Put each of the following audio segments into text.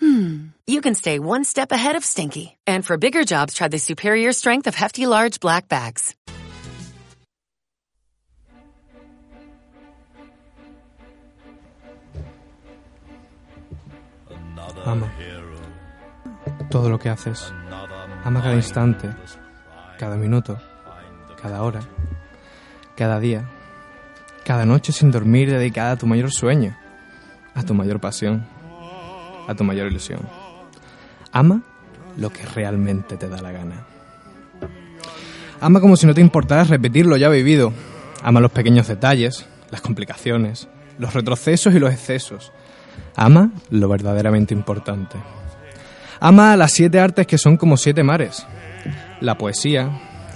hmm, you can stay one step ahead of stinky. And for bigger jobs, try the superior strength of Hefty Large Black Bags. Ama todo lo que haces. Ama cada instante, cada minuto, cada hora, cada día, cada noche sin dormir dedicada a tu mayor sueño, a tu mayor pasión, a tu mayor ilusión. Ama lo que realmente te da la gana. Ama como si no te importara repetir lo ya vivido. Ama los pequeños detalles, las complicaciones, los retrocesos y los excesos. Ama lo verdaderamente importante. Ama las siete artes que son como siete mares. La poesía,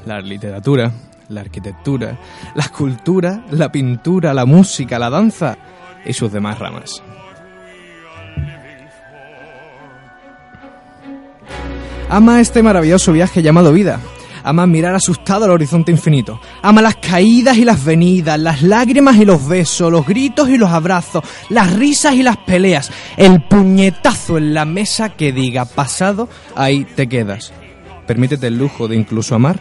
la literatura, la arquitectura, la escultura, la pintura, la música, la danza y sus demás ramas. Ama este maravilloso viaje llamado vida. Ama mirar asustado al horizonte infinito. Ama las caídas y las venidas, las lágrimas y los besos, los gritos y los abrazos, las risas y las peleas, el puñetazo en la mesa que diga pasado, ahí te quedas. Permítete el lujo de incluso amar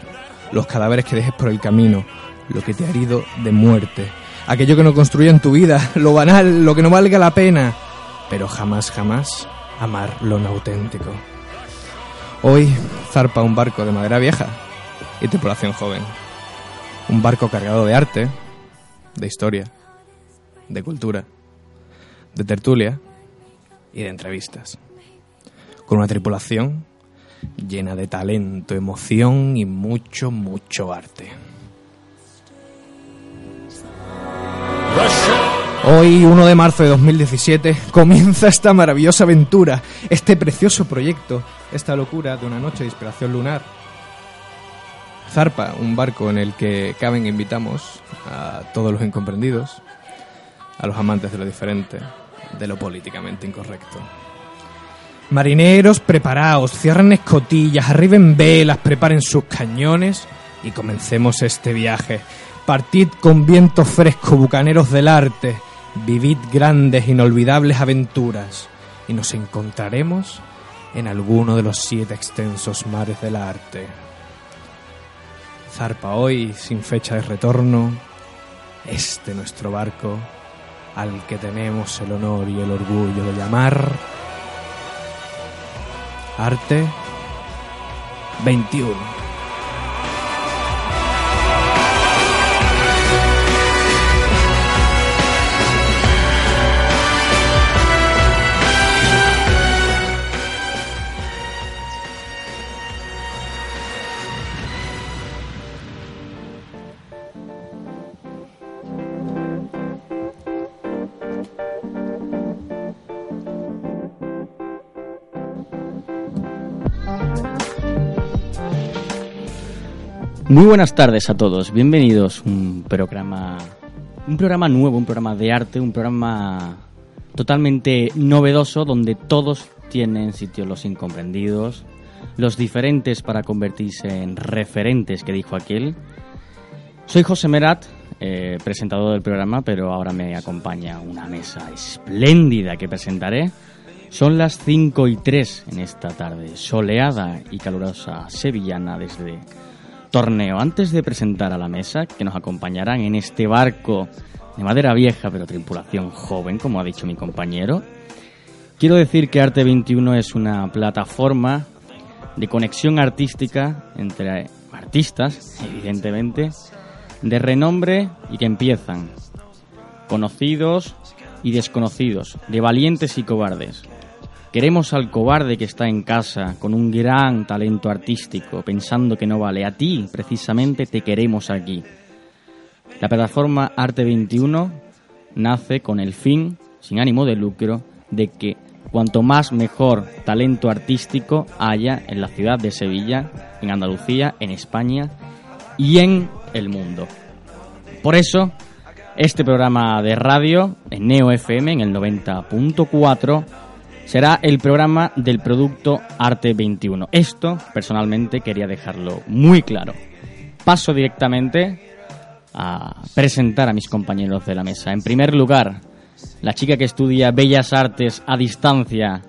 los cadáveres que dejes por el camino, lo que te ha herido de muerte, aquello que no construye en tu vida, lo banal, lo que no valga la pena, pero jamás, jamás amar lo no auténtico. Hoy zarpa un barco de madera vieja y tripulación joven. Un barco cargado de arte, de historia, de cultura, de tertulia y de entrevistas. Con una tripulación llena de talento, emoción y mucho, mucho arte. Hoy, 1 de marzo de 2017, comienza esta maravillosa aventura, este precioso proyecto, esta locura de una noche de inspiración lunar. Zarpa, un barco en el que caben invitamos a todos los incomprendidos, a los amantes de lo diferente, de lo políticamente incorrecto. Marineros, preparaos, cierren escotillas, arriben velas, preparen sus cañones y comencemos este viaje. Partid con viento fresco, bucaneros del arte, vivid grandes, inolvidables aventuras y nos encontraremos en alguno de los siete extensos mares del arte. Zarpa hoy, sin fecha de retorno, este nuestro barco, al que tenemos el honor y el orgullo de llamar Arte 21. Muy buenas tardes a todos, bienvenidos a un programa, un programa nuevo, un programa de arte, un programa totalmente novedoso donde todos tienen sitio los incomprendidos, los diferentes para convertirse en referentes que dijo aquel. Soy José Merat, eh, presentador del programa, pero ahora me acompaña una mesa espléndida que presentaré. Son las 5 y 3 en esta tarde, soleada y calurosa sevillana desde torneo. Antes de presentar a la mesa que nos acompañarán en este barco de madera vieja pero tripulación joven, como ha dicho mi compañero, quiero decir que Arte 21 es una plataforma de conexión artística entre artistas, evidentemente, de renombre y que empiezan, conocidos y desconocidos, de valientes y cobardes, Queremos al cobarde que está en casa con un gran talento artístico, pensando que no vale. A ti, precisamente, te queremos aquí. La plataforma Arte 21 nace con el fin, sin ánimo de lucro, de que cuanto más mejor talento artístico haya en la ciudad de Sevilla, en Andalucía, en España y en el mundo. Por eso, este programa de radio en Neo FM en el 90.4 será el programa del producto Arte 21. Esto, personalmente, quería dejarlo muy claro. Paso directamente a presentar a mis compañeros de la mesa. En primer lugar, la chica que estudia Bellas Artes a distancia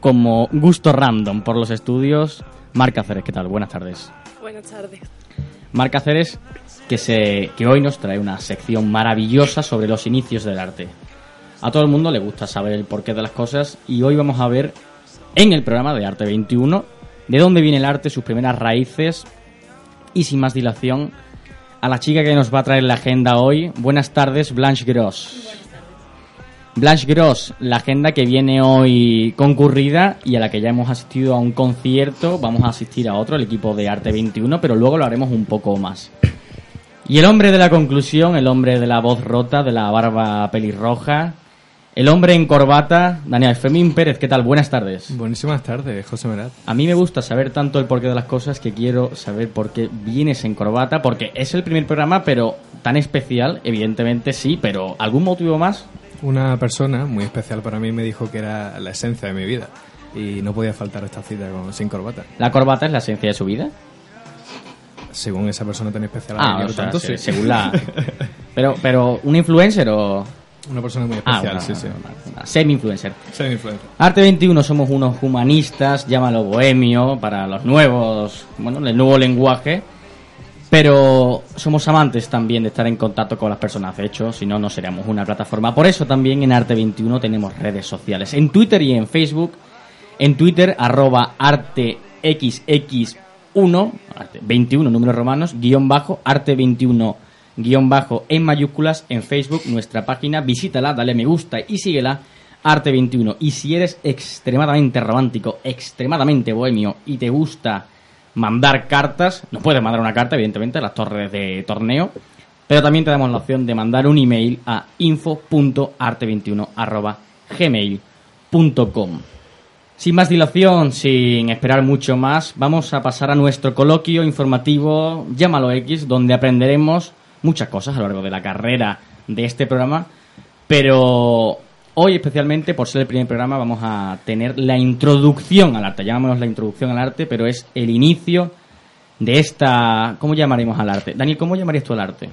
como gusto random por los estudios, Marca Ceres. ¿Qué tal? Buenas tardes. Buenas tardes. Marca Ceres, que, se, que hoy nos trae una sección maravillosa sobre los inicios del arte. A todo el mundo le gusta saber el porqué de las cosas y hoy vamos a ver en el programa de Arte 21 de dónde viene el arte, sus primeras raíces y sin más dilación a la chica que nos va a traer la agenda hoy. Buenas tardes, Blanche Gross. Blanche Gross, la agenda que viene hoy concurrida y a la que ya hemos asistido a un concierto, vamos a asistir a otro, el equipo de Arte 21, pero luego lo haremos un poco más. Y el hombre de la conclusión, el hombre de la voz rota, de la barba pelirroja, el hombre en corbata, Daniel Femín Pérez, ¿qué tal? Buenas tardes. Buenísimas tardes, José Merat. A mí me gusta saber tanto el porqué de las cosas que quiero saber por qué vienes en corbata, porque es el primer programa, pero tan especial, evidentemente sí, pero ¿algún motivo más? Una persona muy especial para mí me dijo que era la esencia de mi vida y no podía faltar esta cita con, sin corbata. ¿La corbata es la esencia de su vida? Según esa persona tan especial. Ah, o sea, tanto, sí. según la... Pero, pero, ¿un influencer o...? Una persona muy Ah, especial, una, sí, sí. semi-influencer. Soy influencer. Arte 21 somos unos humanistas, llámalo bohemio, para los nuevos, bueno, el nuevo lenguaje, pero somos amantes también de estar en contacto con las personas, de hecho, si no, no seríamos una plataforma. Por eso también en Arte 21 tenemos redes sociales, en Twitter y en Facebook, en Twitter, arroba artexx1, arte 21 números romanos, guion bajo, arte 21 guion bajo en mayúsculas, en Facebook, nuestra página, visítala, dale me gusta y síguela, arte 21. Y si eres extremadamente romántico, extremadamente bohemio y te gusta mandar cartas, nos puedes mandar una carta, evidentemente, a las torres de torneo, pero también te damos la opción de mandar un email a info.arte21.gmail.com. Sin más dilación, sin esperar mucho más, vamos a pasar a nuestro coloquio informativo, llámalo X, donde aprenderemos muchas cosas a lo largo de la carrera de este programa, pero hoy especialmente, por ser el primer programa, vamos a tener la introducción al arte, llamémonos la introducción al arte, pero es el inicio de esta... ¿Cómo llamaremos al arte? Daniel, ¿cómo llamarías tú al arte?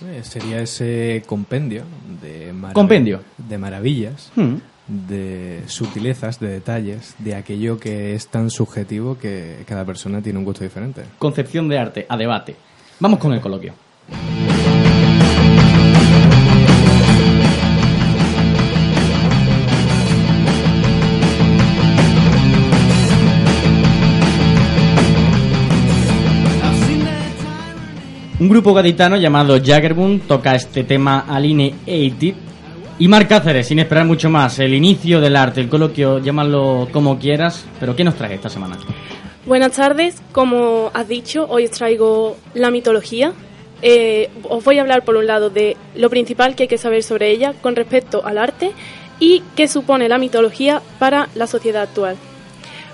Eh, Sería ese compendio de, marav- Compendio. de maravillas, Hmm. de sutilezas, de detalles, de aquello que es tan subjetivo que cada persona tiene un gusto diferente. Concepción de arte a debate. Vamos con el coloquio. Un grupo gaditano llamado Jaggerboom toca este tema Aline 80 y Marc Cáceres, sin esperar mucho más, el inicio del arte, el coloquio, llámalo como quieras, pero ¿qué nos trae esta semana? Buenas tardes, como has dicho, hoy os traigo la mitología. Eh, os voy a hablar por un lado de lo principal que hay que saber sobre ella con respecto al arte y qué supone la mitología para la sociedad actual.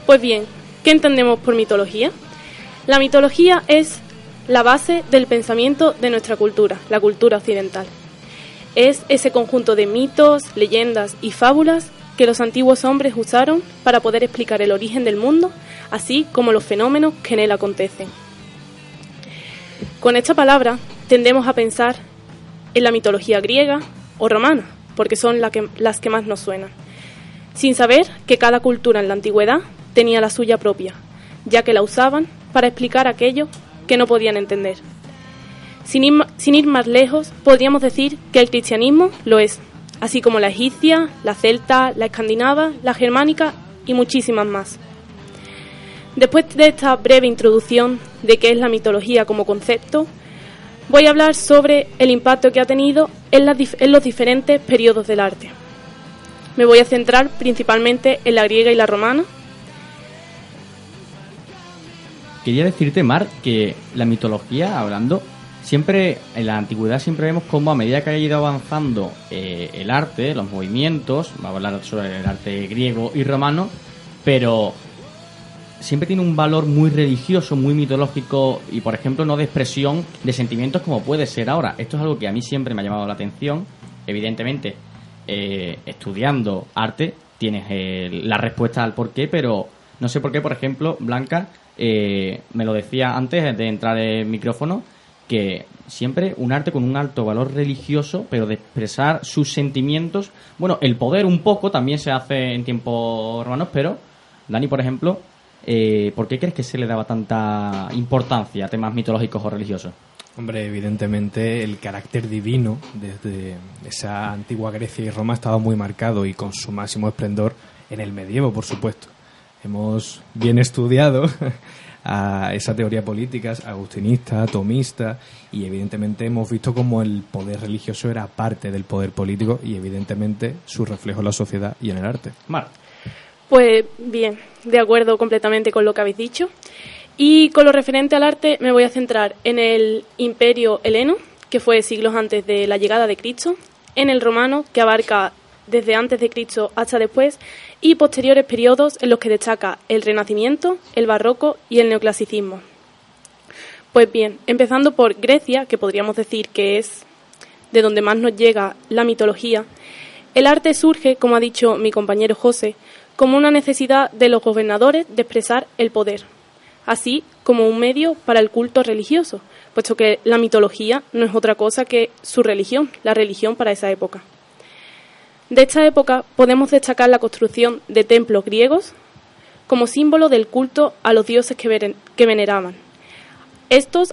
Pues bien, ¿qué entendemos por mitología? La mitología es la base del pensamiento de nuestra cultura, la cultura occidental. Es ese conjunto de mitos, leyendas y fábulas que los antiguos hombres usaron para poder explicar el origen del mundo, así como los fenómenos que en él acontecen. Con esta palabra tendemos a pensar en la mitología griega o romana, porque son las que más nos suenan, sin saber que cada cultura en la antigüedad tenía la suya propia, ya que la usaban para explicar aquello que no podían entender. Sin ir más lejos, podríamos decir que el cristianismo lo es, así como la egipcia, la celta, la escandinava, la germánica y muchísimas más. Después de esta breve introducción de qué es la mitología como concepto, voy a hablar sobre el impacto que ha tenido en, las en los diferentes periodos del arte. Me voy a centrar principalmente en la griega y la romana, Quería decirte, Mar, que la mitología, hablando, siempre en la antigüedad siempre vemos cómo a medida que ha ido avanzando eh, el arte, los movimientos, vamos a hablar sobre el arte griego y romano, pero siempre tiene un valor muy religioso, muy mitológico y, por ejemplo, no de expresión de sentimientos como puede ser ahora. Esto es algo que a mí siempre me ha llamado la atención. Evidentemente, eh, estudiando arte tienes eh, la respuesta al por qué, pero no sé por qué, por ejemplo, Blanca eh, me lo decía antes de entrar el micrófono, que siempre un arte con un alto valor religioso, pero de expresar sus sentimientos. Bueno, el poder un poco también se hace en tiempos romanos, pero Dani, por ejemplo, eh, ¿por qué crees que se le daba tanta importancia a temas mitológicos o religiosos? Hombre, evidentemente el carácter divino desde esa antigua Grecia y Roma estaba muy marcado y con su máximo esplendor en el medievo, por supuesto. Hemos bien estudiado a esa teoría política agustinista, tomista, y evidentemente hemos visto cómo el poder religioso era parte del poder político y evidentemente su reflejo en la sociedad y en el arte. Mar. Pues bien, de acuerdo completamente con lo que habéis dicho. Y con lo referente al arte me voy a centrar en el imperio heleno, que fue siglos antes de la llegada de Cristo, en el romano, que abarca desde antes de Cristo hasta después, y posteriores periodos en los que destaca el Renacimiento, el Barroco y el Neoclasicismo. Pues bien, empezando por Grecia, que podríamos decir que es de donde más nos llega la mitología, el arte surge, como ha dicho mi compañero José, como una necesidad de los gobernadores de expresar el poder, así como un medio para el culto religioso, puesto que la mitología no es otra cosa que su religión, la religión para esa época. De esta época podemos destacar la construcción de templos griegos como símbolo del culto a los dioses que, veneraban. Estos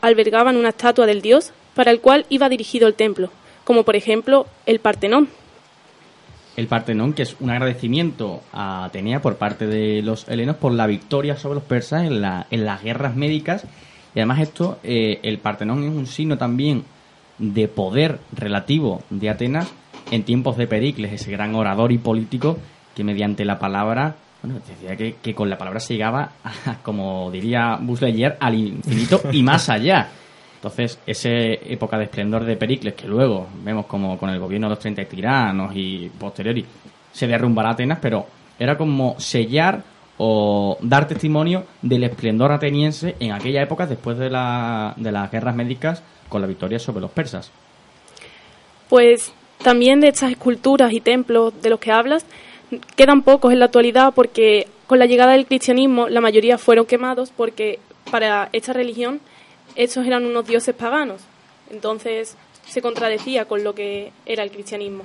albergaban una estatua del dios para el cual iba dirigido el templo, como por ejemplo el Partenón, el Partenón, que es un agradecimiento a Atenea por parte de los helenos por la victoria sobre los persas en, la, en las guerras médicas. Y además esto, eh, el Partenón es un signo también de poder relativo de Atenas en tiempos de Pericles, ese gran orador y político que mediante la palabra, bueno, decía que, con la palabra se llegaba, como diría Buzz al infinito y más allá. Entonces, esa época de esplendor de Pericles, que luego vemos como con el gobierno de los 30 tiranos y posteriori se derrumbará Atenas, pero era como sellar o dar testimonio del esplendor ateniense en aquella época después de, la, de las guerras médicas con la victoria sobre los persas. Pues también de estas esculturas y templos de los que hablas, quedan pocos en la actualidad porque con la llegada del cristianismo la mayoría fueron quemados porque para esta religión estos eran unos dioses paganos. Entonces se contradecía con lo que era el cristianismo.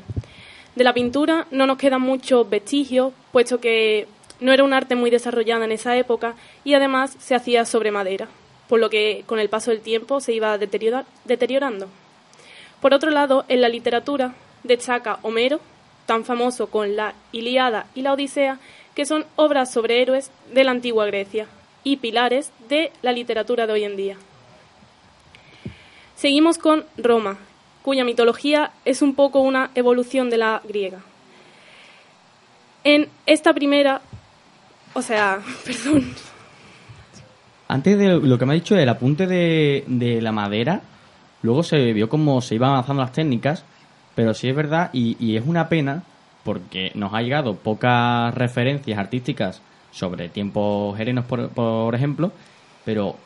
De la pintura no nos quedan muchos vestigios, puesto que no era un arte muy desarrollada en esa época y además se hacía sobre madera, por lo que con el paso del tiempo se iba deteriorando. Por otro lado, en la literatura destaca Homero, tan famoso con la Iliada y la Odisea, que son obras sobre héroes de la antigua Grecia y pilares de la literatura de hoy en día. Seguimos con Roma, cuya mitología es un poco una evolución de la griega. En esta primera, o sea, perdón. Antes de lo que me ha dicho el apunte de, la madera, luego se vio cómo se iban avanzando las técnicas, pero sí es verdad y, y es una pena porque nos ha llegado pocas referencias artísticas sobre tiempos herenos, por, por ejemplo, pero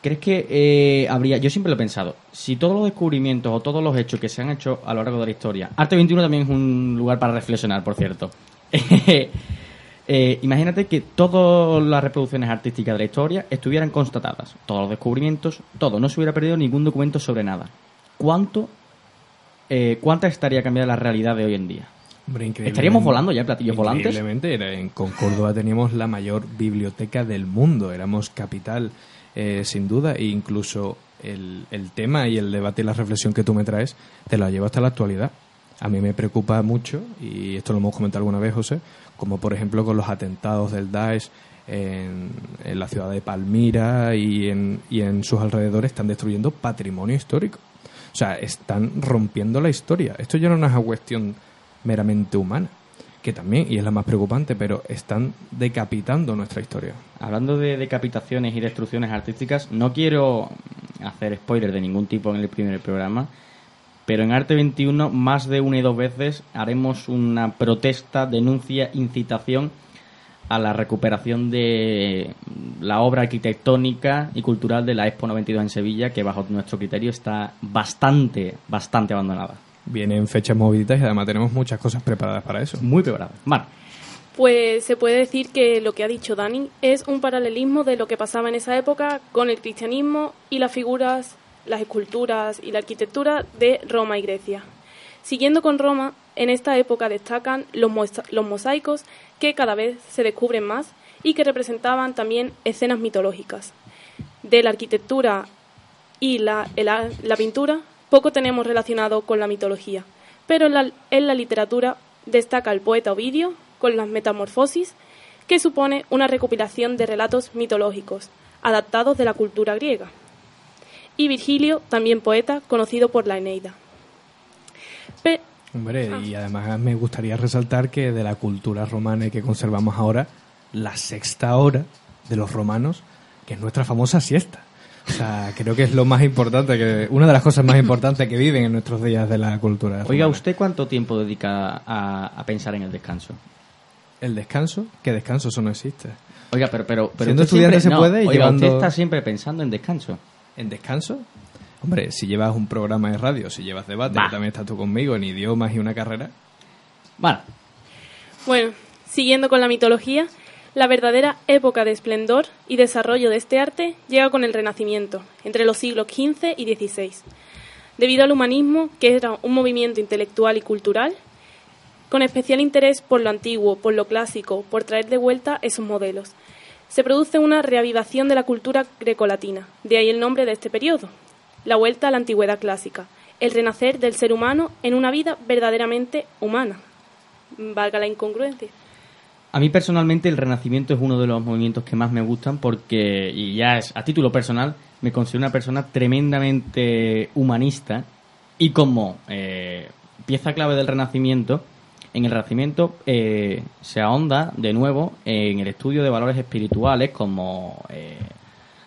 ¿Crees que eh, habría.? Yo siempre lo he pensado. Si todos los descubrimientos o todos los hechos que se han hecho a lo largo de la historia. Arte 21 también es un lugar para reflexionar, por cierto. Eh, imagínate que todas las reproducciones artísticas de la historia estuvieran constatadas. Todos los descubrimientos, todo. No se hubiera perdido ningún documento sobre nada. ¿Cuánto. Eh, ¿Cuánta estaría cambiada la realidad de hoy en día? ¿Estaríamos volando ya platillos volantes? En, con Córdoba teníamos la mayor biblioteca del mundo. Éramos capital eh, sin duda, e incluso el, el, tema y el debate y la reflexión que tú me traes te la llevo hasta la actualidad. A mí me preocupa mucho, y esto lo hemos comentado alguna vez, José, como por ejemplo con los atentados del Daesh en, en la ciudad de Palmira y en, y en sus alrededores, están destruyendo patrimonio histórico. O sea, están rompiendo la historia. Esto ya no es una cuestión meramente humana que también, y es la más preocupante, pero están decapitando nuestra historia. Hablando de decapitaciones y destrucciones artísticas, no quiero hacer spoiler de ningún tipo en el primer programa, pero en Arte 21 más de una y dos veces haremos una protesta, denuncia, incitación a la recuperación de la obra arquitectónica y cultural de la Expo 92 en Sevilla, que bajo nuestro criterio está bastante, bastante abandonada. Vienen fechas moviditas y además tenemos muchas cosas preparadas para eso. Muy preparadas. Mar. Pues se puede decir que lo que ha dicho Dani es un paralelismo de lo que pasaba en esa época con el cristianismo y las figuras, las esculturas y la arquitectura de Roma y Grecia. Siguiendo con Roma, en esta época destacan los, los mosaicos que cada vez se descubren más y que representaban también escenas mitológicas. De la arquitectura y la, la pintura poco tenemos relacionado con la mitología, pero en la, en la literatura destaca el poeta Ovidio con las Metamorfosis, que supone una recopilación de relatos mitológicos, adaptados de la cultura griega. Y Virgilio, también poeta, conocido por la Eneida. Hombre, y además me gustaría resaltar que de la cultura romana que conservamos ahora, la sexta hora de los romanos, que es nuestra famosa siesta. O sea, creo que es lo más importante, que una de las cosas más importantes que viven en nuestros días de la cultura. Oiga, ¿usted cuánto tiempo dedica a pensar en el descanso? el descanso, que descanso eso no existe. Oiga, pero, pero, pero siendo estudiante se puede y llevando... usted está siempre pensando en descanso. ¿En descanso? Hombre, si llevas un programa de radio, si llevas debate, que también estás tú conmigo en idiomas y una carrera. Vale. Bueno, siguiendo con la mitología, la verdadera época de esplendor y desarrollo de este arte llega con el Renacimiento, entre los siglos XV y XVI. Debido al humanismo, que era un movimiento intelectual y cultural, con especial interés por lo antiguo, por lo clásico, por traer de vuelta esos modelos. Se produce una reavivación de la cultura grecolatina, de ahí el nombre de este periodo, la vuelta a la antigüedad clásica, el renacer del ser humano en una vida verdaderamente humana. Valga la incongruencia. A mí personalmente el Renacimiento es uno de los movimientos que más me gustan porque, y ya es a título personal, me considero una persona tremendamente humanista y como eh, pieza clave del Renacimiento, en el Renacimiento eh, se ahonda de nuevo en el estudio de valores espirituales como eh,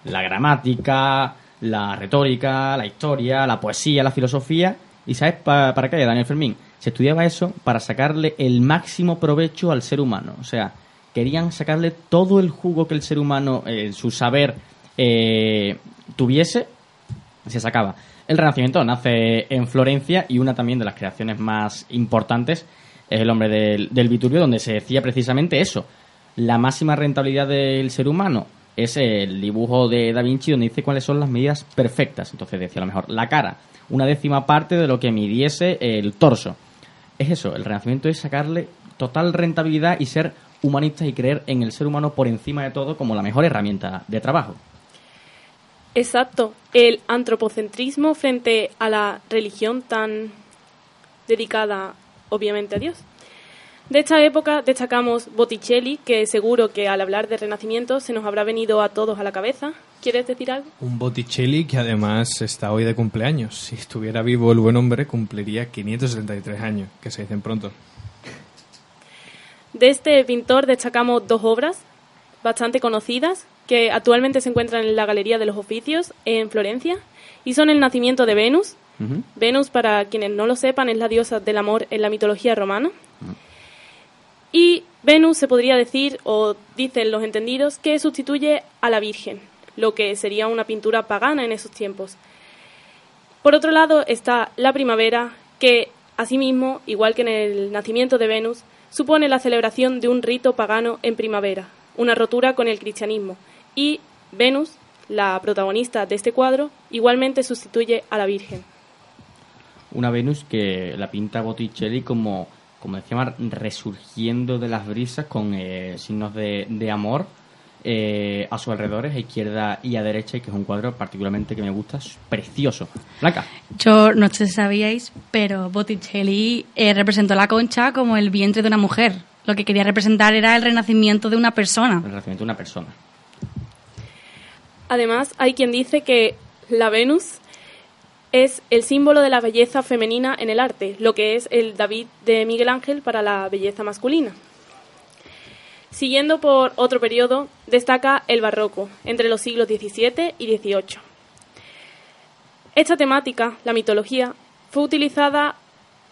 la gramática, la retórica, la historia, la poesía, la filosofía. ¿Y sabes para qué, Daniel Fermín? Se estudiaba eso para sacarle el máximo provecho al ser humano. O sea, querían sacarle todo el jugo que el ser humano, eh, su saber, tuviese, se sacaba. El Renacimiento nace en Florencia y una también de las creaciones más importantes es el hombre del, del donde se decía precisamente eso. La máxima rentabilidad del ser humano es el dibujo de Da Vinci donde dice cuáles son las medidas perfectas. Entonces decía a lo mejor la cara, una décima parte de lo que midiese el torso. Es eso, el renacimiento es sacarle total rentabilidad y ser humanistas y creer en el ser humano por encima de todo como la mejor herramienta de trabajo. Exacto, el antropocentrismo frente a la religión tan dedicada obviamente a Dios. De esta época destacamos Botticelli, que seguro que al hablar de Renacimiento se nos habrá venido a todos a la cabeza. ¿Quieres decir algo? Un Botticelli que además está hoy de cumpleaños. Si estuviera vivo el buen hombre, cumpliría 573 años, que se dicen pronto. De este pintor destacamos dos obras bastante conocidas que actualmente se encuentran en la Galería de los Oficios en Florencia y son El nacimiento de Venus Venus, para quienes no lo sepan, es la diosa del amor en la mitología romana. Y Venus se podría decir, o dicen los entendidos, que sustituye a la Virgen, lo que sería una pintura pagana en esos tiempos. Por otro lado está la primavera, que asimismo, igual que en el nacimiento de Venus, supone la celebración de un rito pagano en primavera, una rotura con el cristianismo. Y Venus, la protagonista de este cuadro, igualmente sustituye a la Virgen una Venus que la pinta Botticelli como, como decíamos, resurgiendo de las brisas con eh, signos de, de amor eh, a sus alrededores, a izquierda y a derecha, y que es un cuadro particularmente que me gusta, es precioso. Blanca. Yo no sé si sabíais, pero Botticelli eh, representó la concha como el vientre de una mujer. Lo que quería representar era el renacimiento de una persona. El renacimiento de una persona. Además, hay quien dice que la Venus es el símbolo de la belleza femenina en el arte, lo que es el David de Miguel Ángel para la belleza masculina. Siguiendo por otro periodo, destaca el barroco, entre los siglos XVII y XVIII. Esta temática, la mitología, fue utilizada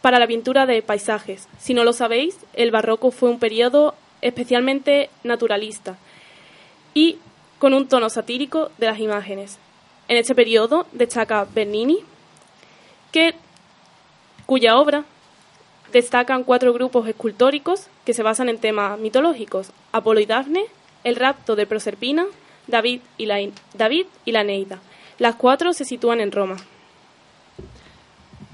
para la pintura de paisajes. Si no lo sabéis, el barroco fue un periodo especialmente naturalista y con un tono satírico de las imágenes. En este periodo destaca Bernini, que, cuya obra destacan cuatro grupos escultóricos que se basan en temas mitológicos: Apolo y Dafne, el rapto de Proserpina, David y la, David y la Neida. Las cuatro se sitúan en Roma.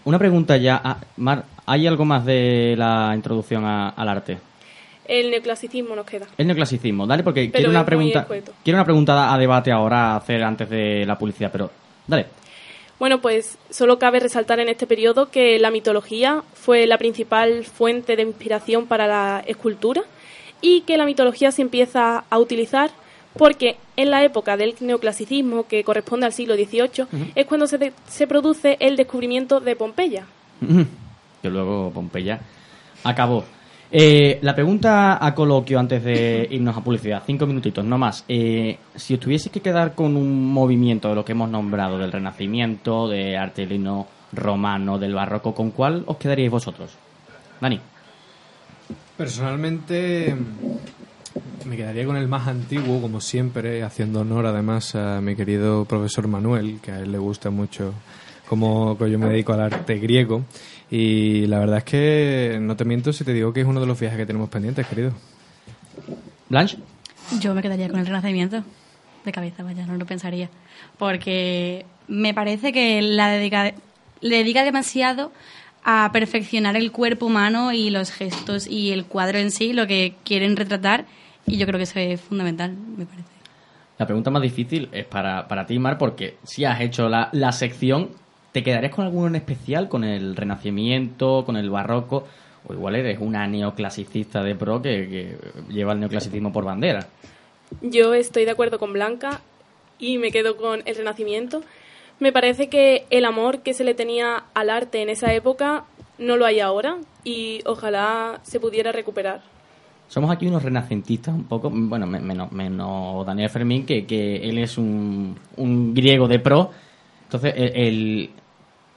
Una pregunta ya, ah, Mar, ¿hay algo más de la introducción al arte? El neoclasicismo nos queda. El neoclasicismo, dale, porque Pero quiero una pregunta, quiero una pregunta a debate ahora a hacer antes de la publicidad, pero dale. Bueno, pues solo cabe resaltar en este periodo que la mitología fue la principal fuente de inspiración para la escultura y que la mitología se empieza a utilizar porque en la época del neoclasicismo, que corresponde al siglo XVIII, es cuando se, de- se produce el descubrimiento de Pompeya. que luego Pompeya acabó. Eh, la pregunta a coloquio antes de irnos a publicidad, cinco minutitos, no más. Eh, si os tuvieseis que quedar con un movimiento de lo que hemos nombrado, del Renacimiento, de arte heleno romano, del barroco, ¿con cuál os quedaríais vosotros? Dani. Personalmente me quedaría con el más antiguo, como siempre, haciendo honor además a mi querido profesor Manuel, que a él le gusta mucho como yo me dedico al arte griego. Y la verdad es que no te miento si te digo que es uno de los viajes que tenemos pendientes, querido. Blanche. Yo me quedaría con el Renacimiento. De cabeza, vaya, no lo pensaría. Porque me parece que la dedica, le dedica demasiado a perfeccionar el cuerpo humano y los gestos y el cuadro en sí, lo que quieren retratar. Y yo creo que eso es fundamental, me parece. La pregunta más difícil es para, para ti, Mar, porque si has hecho la, la sección, ¿te quedarías con alguno en especial? ¿Con el Renacimiento, con el Barroco? O igual eres una neoclasicista de pro que, que lleva el neoclasicismo por bandera. Yo estoy de acuerdo con Blanca y me quedo con el Renacimiento. Me parece que el amor que se le tenía al arte en esa época no lo hay ahora y ojalá se pudiera recuperar. Somos aquí unos renacentistas un poco, bueno, me- menos, menos Daniel Fermín, que, que él es un, un griego de pro. Entonces, el-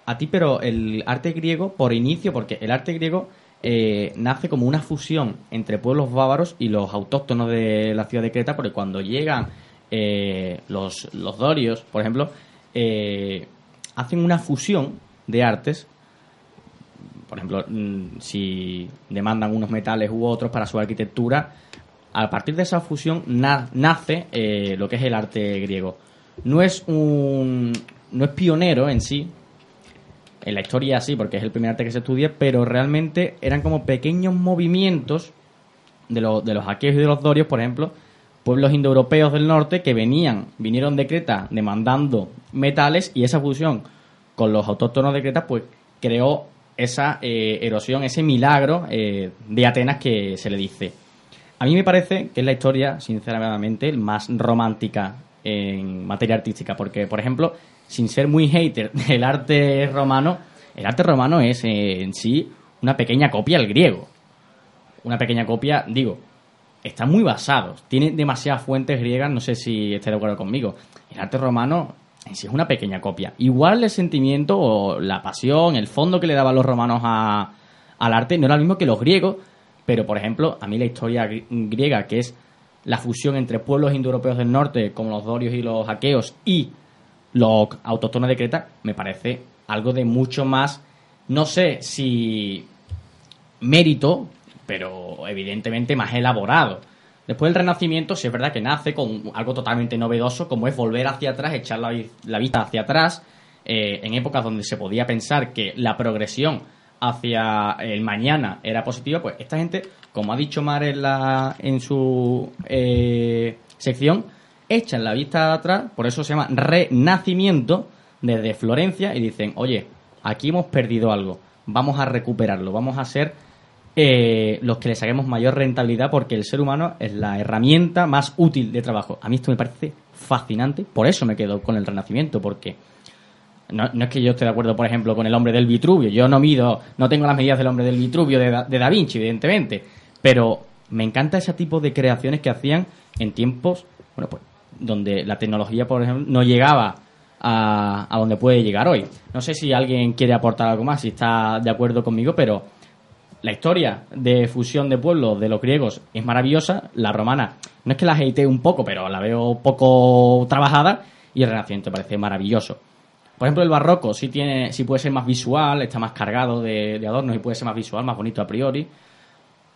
a ti, pero el arte griego, por inicio, porque el arte griego eh, nace como una fusión entre pueblos bávaros y los autóctonos de la ciudad de Creta, porque cuando llegan eh, los, los dorios, por ejemplo, eh, hacen una fusión de artes por ejemplo, mm, si demandan unos metales u otros para su arquitectura, a partir de esa fusión na- nace eh, lo que es el arte griego. No es un no es pionero en sí, en la historia sí, porque es el primer arte que se estudia, pero realmente eran como pequeños movimientos de, lo- de los aqueos y de los dorios, por ejemplo, pueblos indoeuropeos del norte que venían, vinieron de Creta demandando metales y esa fusión con los autóctonos de Creta, pues creó esa eh, erosión, ese milagro eh, de Atenas que se le dice. A mí me parece que es la historia, sinceramente, más romántica en materia artística, porque, por ejemplo, sin ser muy hater del arte romano, el arte romano es eh, en sí una pequeña copia del griego. Una pequeña copia, digo, están muy basados, tiene demasiadas fuentes griegas, no sé si estáis de acuerdo conmigo. El arte romano en sí es una pequeña copia. Igual el sentimiento o la pasión, el fondo que le daban los romanos a- al arte no era el mismo que los griegos, pero por ejemplo, a mí la historia gri- griega, que es la fusión entre pueblos indoeuropeos del norte, como los dorios y los aqueos, y los autóctonos de Creta, me parece algo de mucho más, no sé si mérito, pero evidentemente más elaborado. Después del Renacimiento, sí es verdad que nace con algo totalmente novedoso, como es volver hacia atrás, echar la, la vista hacia atrás, eh, en épocas donde se podía pensar que la progresión hacia el mañana era positiva, pues esta gente, como ha dicho Mar en, la, en su eh, sección, echan la vista atrás, por eso se llama renacimiento, desde Florencia, y dicen, oye, aquí hemos perdido algo, vamos a recuperarlo, vamos a ser eh, los que le saquemos mayor rentabilidad porque el ser humano es la herramienta más útil de trabajo. A mí esto me parece fascinante, por eso me quedo con el Renacimiento, porque no, es que yo esté de acuerdo, por ejemplo, con el hombre del Vitruvio, yo no mido, no tengo las medidas del hombre del Vitruvio de Da Vinci, evidentemente, pero me encanta ese tipo de creaciones que hacían en tiempos, bueno, pues, donde la tecnología, por ejemplo, no llegaba a, a donde puede llegar hoy. No sé si alguien quiere aportar algo más, si está de acuerdo conmigo, pero la historia de fusión de pueblos de los griegos es maravillosa, la romana no es que la hate un poco, pero la veo poco trabajada y el renacimiento parece maravilloso. Por ejemplo, el barroco sí tiene, sí puede ser más visual, está más cargado de adornos y puede ser más visual, más bonito a priori.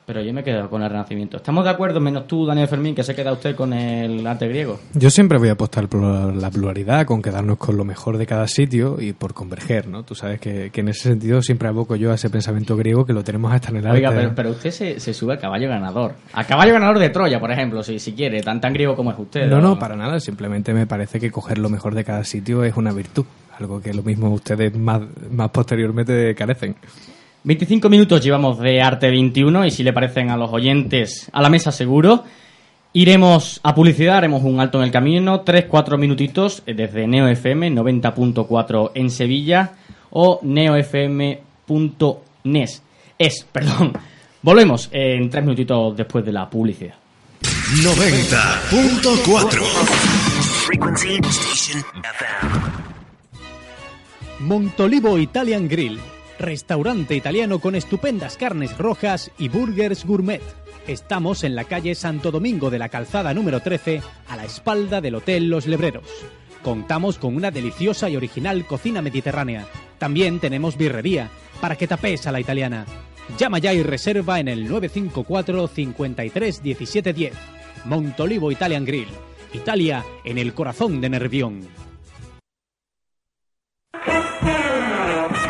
Pero yo me quedo con el Renacimiento. ¿Estamos de acuerdo, menos tú, Daniel Fermín, que se queda usted con el arte griego? Yo siempre voy a apostar por la pluralidad, con quedarnos con lo mejor de cada sitio y por converger, ¿no? Tú sabes que, que en ese sentido siempre aboco yo a ese pensamiento griego que lo tenemos hasta en el arte. Oiga, pero, pero usted se, se sube al caballo ganador. Al caballo ganador de Troya, por ejemplo, si, si quiere, tan tan griego como es usted. No, ¿o? no, para nada. Simplemente me parece que coger lo mejor de cada sitio es una virtud. Algo que lo mismo ustedes más, más posteriormente carecen. 25 minutos llevamos de Arte 21 y si le parecen a los oyentes a la mesa seguro, iremos a publicidad, haremos un alto en el camino, 3-4 minutitos eh, desde Neo FM 90.4 en Sevilla o neofm.nes. Es, perdón. Volvemos en 3 minutitos después de la publicidad. 90.4 Frequency Station FM. Montolivo Italian Grill, restaurante italiano con estupendas carnes rojas y burgers gourmet. Estamos en la calle Santo Domingo de la Calzada número 13, a la espalda del Hotel Los Lebreros. Contamos con una deliciosa y original cocina mediterránea. También tenemos birrería, para que tapes a la italiana. Llama ya y reserva en el 954 53 17 10. Montolivo Italian Grill. Italia en el corazón de Nervión.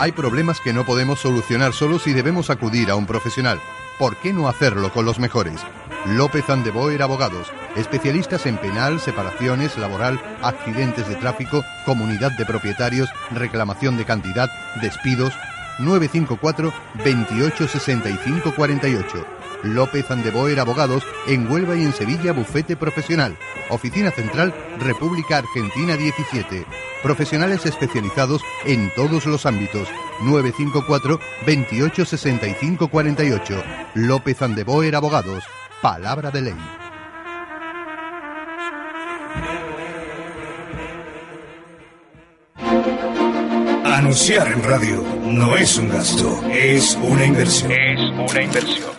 Hay problemas que no podemos solucionar solos y debemos acudir a un profesional. ¿Por qué no hacerlo con los mejores? López Andeboer Abogados, especialistas en penal, separaciones, laboral, accidentes de tráfico, comunidad de propietarios, reclamación de cantidad, despidos. 954 28 65 48. López Andeboer Abogados en Huelva y en Sevilla Bufete Profesional. Oficina Central República Argentina 17. Profesionales especializados en todos los ámbitos. 954 28 65 48. López Andeboer Abogados. Palabra de ley. Anunciar en radio no es un gasto, es una inversión. Es una inversión.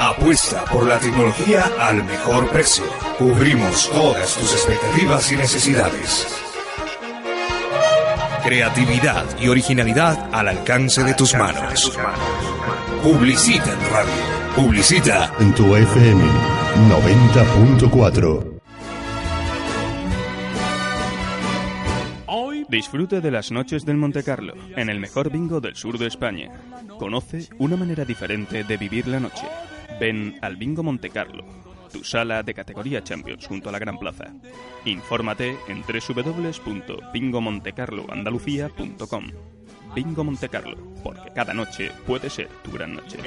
Apuesta por la tecnología al mejor precio. Cubrimos todas tus expectativas y necesidades. Creatividad y originalidad al alcance de tus manos. Publicita en radio. Publicita en tu FM 90.4. Disfrute de las noches del Monte Carlo, en el mejor bingo del sur de España. Conoce una manera diferente de vivir la noche. Ven al Bingo Monte Carlo, tu sala de categoría Champions junto a la Gran Plaza. Infórmate en www.bingomontecarloandalucía.com. Bingo Monte Carlo, porque cada noche puede ser tu gran noche.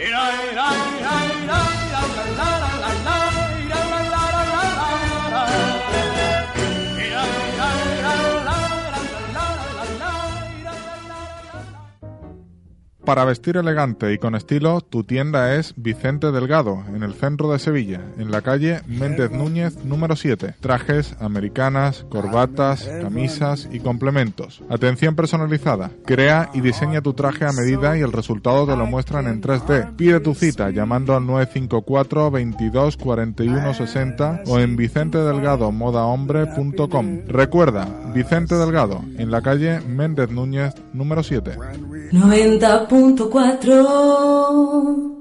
Para vestir elegante y con estilo, tu tienda es Vicente Delgado, en el centro de Sevilla, en la calle Méndez Núñez número 7. Trajes, americanas, corbatas, camisas y complementos. Atención personalizada. Crea y diseña tu traje a medida y el resultado te lo muestran en 3D. Pide tu cita llamando al 954 22 41 60 o en vicentedelgadomodaHombre.com. Recuerda, Vicente Delgado, en la calle Méndez Núñez número 7. 90.4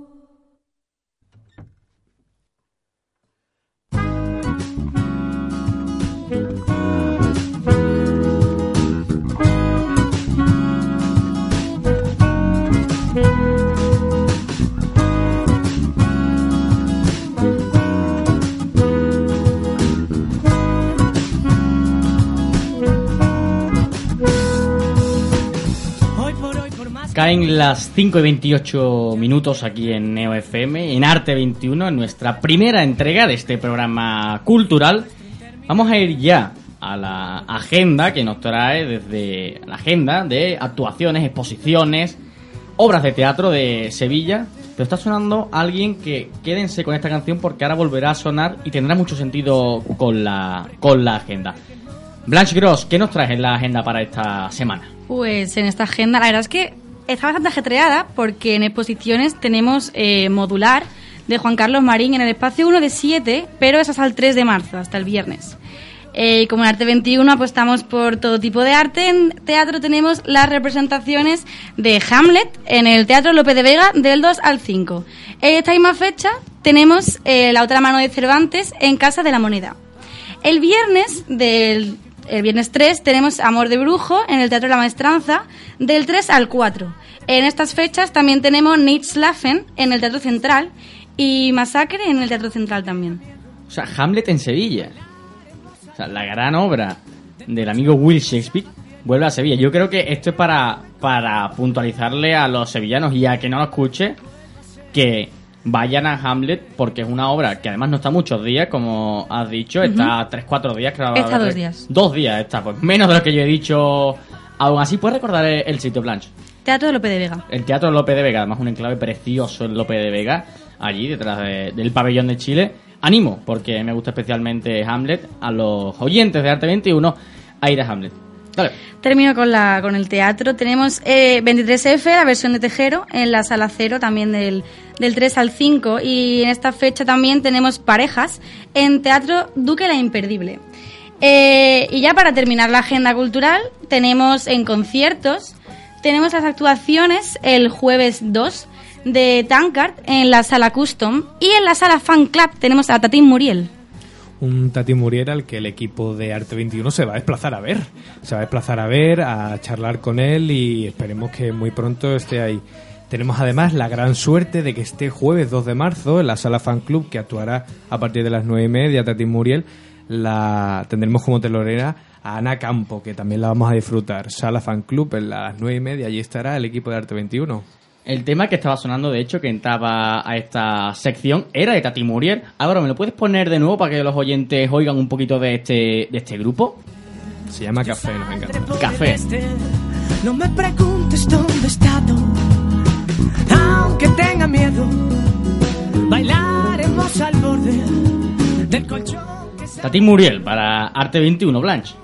Caen las 5 y 28 minutos aquí en Neo FM, en Arte 21, en nuestra primera entrega de este programa cultural. Vamos a ir ya a la agenda que nos trae desde la agenda de actuaciones, exposiciones, obras de teatro de Sevilla. Pero está sonando alguien que quédense con esta canción porque ahora volverá a sonar y tendrá mucho sentido con la, con la agenda. Blanche Gross, ¿qué nos traes en la agenda para esta semana? Pues en esta agenda, la verdad es que está bastante ajetreada porque en exposiciones tenemos eh, modular de Juan Carlos Marín en el espacio 1 de 7, pero es hasta el 3 de marzo, hasta el viernes. Eh, como en Arte 21 apostamos por todo tipo de arte, en teatro tenemos las representaciones de Hamlet en el Teatro López de Vega del 2 al 5. En esta misma fecha tenemos eh, La otra mano de Cervantes en Casa de la Moneda. El viernes del el viernes 3 tenemos Amor de Brujo en el Teatro de la Maestranza del 3 al 4. En estas fechas también tenemos Laffen en el Teatro Central y Masacre en el Teatro Central también. O sea, Hamlet en Sevilla. O sea, la gran obra del amigo Will Shakespeare vuelve a Sevilla. Yo creo que esto es para, para puntualizarle a los sevillanos y a que no lo escuche que vayan a Hamlet porque es una obra que además no está muchos días, como has dicho, está tres, cuatro días. Creo, está dos días. Dos días está, pues menos de lo que yo he dicho. Aún así, ¿puedes recordar el, sitio, Blanche? Teatro de Lope de Vega. El Teatro de Lope de Vega, además un enclave precioso en Lope de Vega, allí detrás del pabellón de Chile. Animo, porque me gusta especialmente Hamlet, a los oyentes de Arte 21 a ir a Hamlet. Termino con, la, con el teatro. Tenemos eh, 23F, la versión de Tejero, en la sala cero, también del, del 3 al 5. Y en esta fecha también tenemos parejas en Teatro Duque la Imperdible. Eh, y ya para terminar la agenda cultural, tenemos en conciertos, tenemos las actuaciones el jueves 2 de Tankard en la sala Custom y en la sala Fan Club tenemos a Tatín Muriel un Tati Muriel al que el equipo de Arte 21 se va a desplazar a ver. Se va a desplazar a ver, a charlar con él y esperemos que muy pronto esté ahí. Tenemos además la gran suerte de que este jueves 2 de marzo en la sala Fan Club, que actuará a partir de las 9 y media, Tati Muriel, la tendremos como telorera a Ana Campo, que también la vamos a disfrutar. Sala Fan Club en las 9 y media, allí estará el equipo de Arte 21. El tema que estaba sonando, de hecho, que entraba a esta sección, era de Tati Muriel. Ahora, ¿me lo puedes poner de nuevo para que los oyentes oigan un poquito de este, de este grupo? Se llama Café, nos encanta. Café. No me preguntes dónde he estado, aunque tenga miedo, bailaremos al borde del colchón. Tati Muriel para Arte 21, Blanche.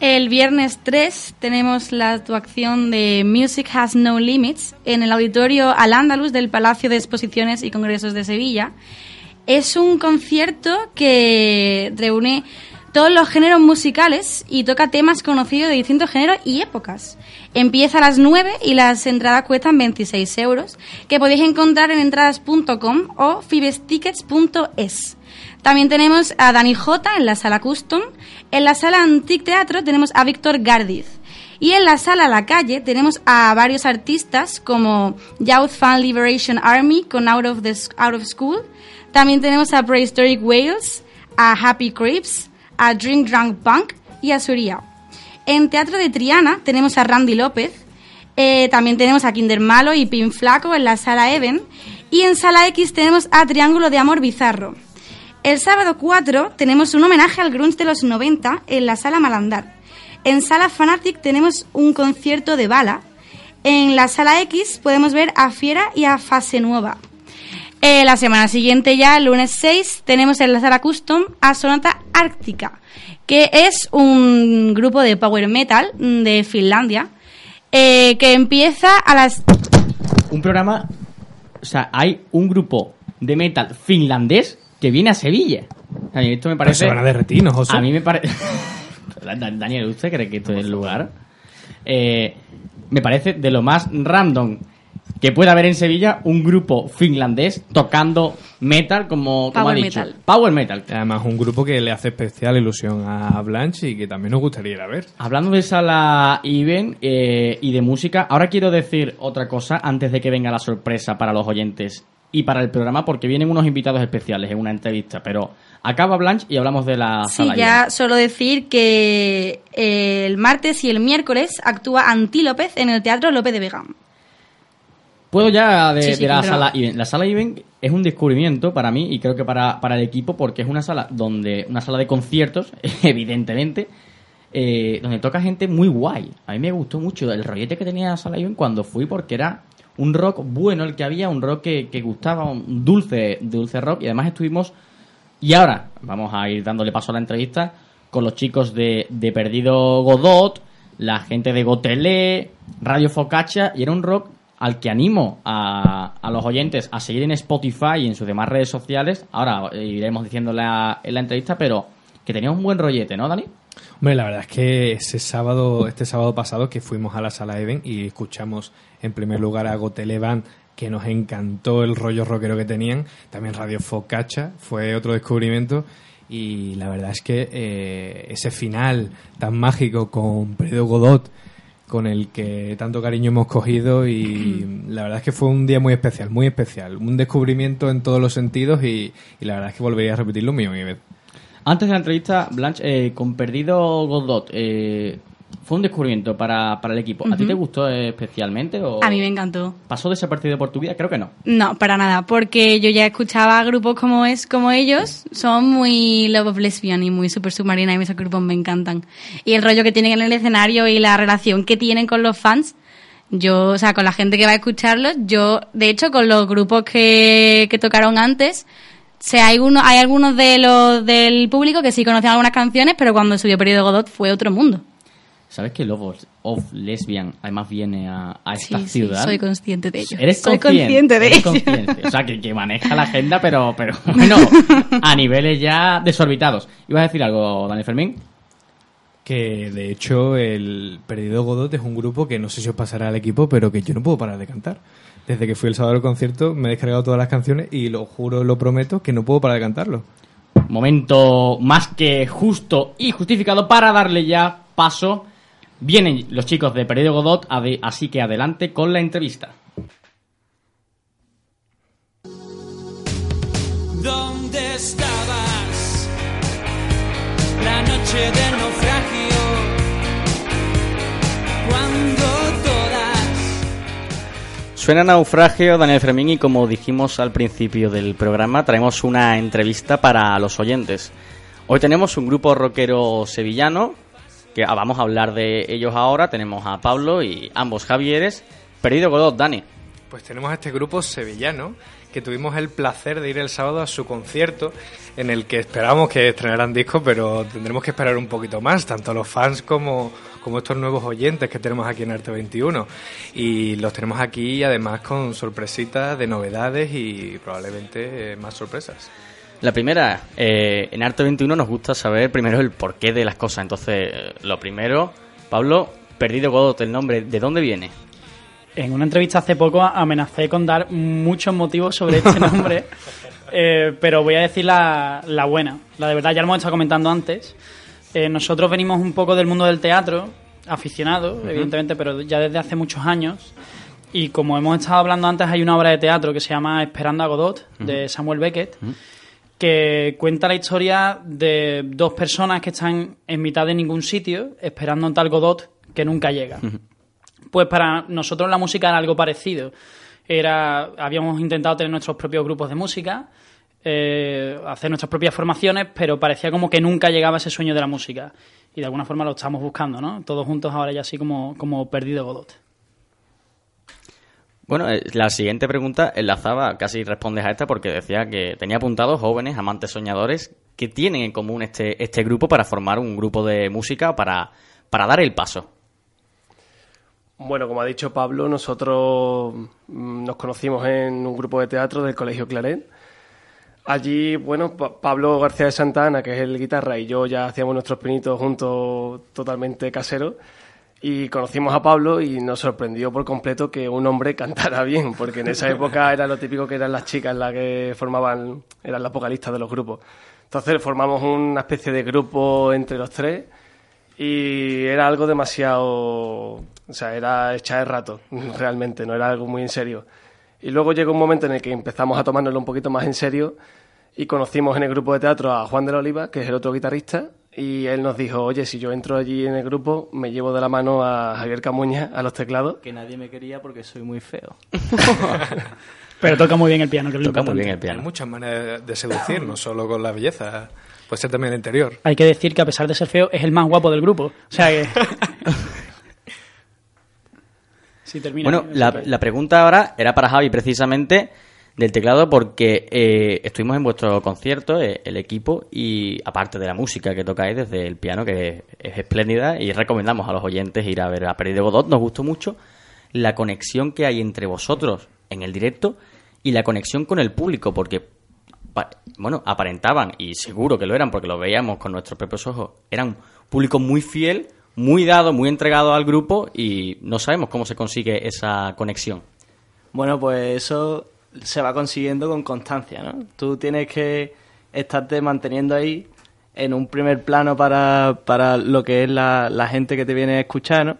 El viernes 3 tenemos la actuación de Music Has No Limits en el auditorio Al Andalus del Palacio de Exposiciones y Congresos de Sevilla. Es un concierto que reúne todos los géneros musicales y toca temas conocidos de distintos géneros y épocas. Empieza a las 9 y las entradas cuestan 26 euros, que podéis encontrar en entradas.com o fibestickets.es. También tenemos a Dani J en la sala Custom. En la sala Antic Teatro tenemos a Víctor Gardiz. Y en la sala La Calle tenemos a varios artistas como Youth Fan Liberation Army con Out of, the, Out of School. También tenemos a Prehistoric Wales, a Happy Creeps, a Drink Drunk Punk y a Surya. En Teatro de Triana tenemos a Randy López. Eh, también tenemos a Kinder Malo y Pin Flaco en la sala Even. Y en sala X tenemos a Triángulo de Amor Bizarro. El sábado 4 tenemos un homenaje al grunge de los 90 en la sala Malandar. En sala Fanatic tenemos un concierto de bala. En la sala X podemos ver a Fiera y a Fase Nueva. Eh, la semana siguiente ya, el lunes 6, tenemos en la sala Custom a Sonata Ártica, que es un grupo de power metal de Finlandia, eh, que empieza a las... Un programa... O sea, hay un grupo de metal finlandés que viene a Sevilla. A mí esto me parece. se van a derretir, ¿no, José? A mí me parece. Daniel, ¿usted cree que esto es el lugar? Eh, me parece de lo más random que puede haber en Sevilla un grupo finlandés tocando metal como, como Power ha dicho. metal. Power metal. Además, un grupo que le hace especial ilusión a Blanche y que también nos gustaría ir a ver. Hablando de sala Iben eh, y de música, ahora quiero decir otra cosa antes de que venga la sorpresa para los oyentes y para el programa porque vienen unos invitados especiales en una entrevista, pero acaba Blanche y hablamos de la Sí, sala. ya solo decir que eh, el martes y el miércoles actúa Anti López en el Teatro López de Vega. Puedo ya de, Sí, sí, de la pero- sala Iben. La sala Iben es un descubrimiento para mí y creo que para, para el equipo porque es una sala donde una sala de conciertos, evidentemente, eh, donde toca gente muy guay. A mí me gustó mucho el rollete que tenía la sala Iben cuando fui porque era un rock bueno el que había, un rock que, que gustaba, un dulce, dulce rock y además estuvimos y ahora vamos a ir dándole paso a la entrevista con los chicos de, de Perdido Godot, la gente de Gotelé, Radio Focaccia, y era un rock al que animo a, a los oyentes a seguir en Spotify y en sus demás redes sociales. Ahora eh, iremos diciéndole a- en la entrevista, pero que tenía un buen rollete, ¿no, Dani? Hombre, la verdad es que ese sábado, este sábado pasado que fuimos a la sala Even y escuchamos en primer lugar a Gotelevan, que nos encantó el rollo rockero que tenían. También Radio Focaccia fue otro descubrimiento. Y la verdad es que eh, ese final tan mágico con Perdido Godot, con el que tanto cariño hemos cogido y la verdad es que fue un día muy especial, muy especial. Un descubrimiento en todos los sentidos y, y la verdad es que volvería a repetirlo un millón y vez. Antes de la entrevista, Blanche, eh, con Perdido Godot, eh, fue un descubrimiento para, para el equipo. ¿A ti te gustó especialmente o A mí me encantó. pasó desapercibido por tu vida? Creo que no. No, para nada, porque yo ya escuchaba grupos como es como ellos, son muy Love of Lesbian y muy Super Submarina y esos grupos me encantan. Y el rollo que tienen en el escenario y la relación que tienen con los fans, yo, o sea, con la gente que va a escucharlos, yo, de hecho, con los grupos que, que tocaron antes, o sea, hay, uno, hay algunos de los del público que sí conocían algunas canciones, pero cuando subió Periodo Godot fue otro mundo. ¿Sabes que Love of- Lesbian además viene a, a esta Sí, sí, ciudad? soy consciente de ello. Eres Soy consciente, consciente de eres ello. consciente. O sea, que, que maneja la agenda, pero, pero bueno, a niveles ya desorbitados. ¿Ibas a decir algo, Dani Fermín? Que de hecho el Perdido Godot es un grupo que no sé si os pasará al equipo, pero que yo no puedo parar de cantar. Desde que fui el sábado al concierto me he descargado todas las canciones y lo juro, lo prometo, que no puedo parar de cantarlo. Momento más que justo y justificado para darle ya paso. Vienen los chicos de Perdido Godot, así que adelante con la entrevista. ¿Dónde estabas? La noche del naufragio. Cuando todas. Suena naufragio, Daniel Fermín, y como dijimos al principio del programa, traemos una entrevista para los oyentes. Hoy tenemos un grupo rockero sevillano, que ah, vamos a hablar de ellos ahora. Tenemos a Pablo y ambos Javieres. Perdido Godot, Dani. Pues tenemos a este grupo sevillano que tuvimos el placer de ir el sábado a su concierto en el que esperábamos que estrenaran disco, pero tendremos que esperar un poquito más, tanto los fans como, como estos nuevos oyentes que tenemos aquí en Arte 21. Y los tenemos aquí además con sorpresitas de novedades y probablemente eh, más sorpresas. La primera, eh, en Arte 21 nos gusta saber primero el porqué de las cosas. Entonces, eh, lo primero, Pablo, Perdido Godot, el nombre, ¿de dónde viene? En una entrevista hace poco amenacé con dar muchos motivos sobre este nombre, eh, pero voy a decir la, la buena. La de verdad, ya lo hemos estado comentando antes. Eh, nosotros venimos un poco del mundo del teatro, aficionados, evidentemente, pero ya desde hace muchos años. Y como hemos estado hablando antes, hay una obra de teatro que se llama Esperando a Godot, de Samuel Beckett, que cuenta la historia de dos personas que están en mitad de ningún sitio esperando un tal Godot que nunca llega. Pues para nosotros la música era algo parecido. Era, habíamos intentado tener nuestros propios grupos de música, eh, hacer nuestras propias formaciones, pero parecía como que nunca llegaba ese sueño de la música. Y de alguna forma lo estamos buscando, ¿no? Todos juntos ahora ya así como, como perdido Godot. Bueno, eh, la siguiente pregunta enlazaba, casi respondes a esta porque decía que tenía apuntados jóvenes, amantes soñadores, que tienen en común este, este grupo para formar un grupo de música para, para dar el paso. Bueno, como ha dicho Pablo, nosotros mm, nos conocimos en un grupo de teatro del Colegio Claret. Allí, bueno, Pa- Pablo García de Santana, que es el guitarra, y yo ya hacíamos nuestros pinitos juntos totalmente caseros. Y conocimos a Pablo y nos sorprendió por completo que un hombre cantara bien, porque en esa época era lo típico que eran las chicas las que formaban, eran las vocalistas de los grupos. Entonces formamos una especie de grupo entre los tres y era algo demasiado, o sea, era echar el rato, realmente, no era algo muy en serio. Y luego llegó un momento en el que empezamos a tomárnoslo un poquito más en serio y conocimos en el grupo de teatro a Juan de la Oliva, que es el otro guitarrista, y él nos dijo, oye, si yo entro allí en el grupo, me llevo de la mano a Javier Camuña a los teclados. Que nadie me quería porque soy muy feo. Pero toca muy bien el piano, que es lo Toca muy bien el piano. Hay muchas maneras de seducir, no solo con la belleza, puede ser también el interior. Hay que decir que a pesar de ser feo, es el más guapo del grupo. O sea que... Sí, termina. Bueno, la, la pregunta ahora era para Javi precisamente del teclado porque eh, estuvimos en vuestro concierto, eh, el equipo, y aparte de la música que tocáis desde el piano, que es, espléndida, y recomendamos a los oyentes ir a ver a Peri de Godot, nos gustó mucho la conexión que hay entre vosotros en el directo y la conexión con el público, porque, bueno, aparentaban, y seguro que lo eran porque lo veíamos con nuestros propios ojos, eran un público muy fiel, muy dado, muy entregado al grupo, y no sabemos cómo se consigue esa conexión. Bueno, pues eso se va consiguiendo con constancia, ¿no? Tú tienes que estarte manteniendo ahí en un primer plano para, para lo que es la, la gente que te viene a escuchar.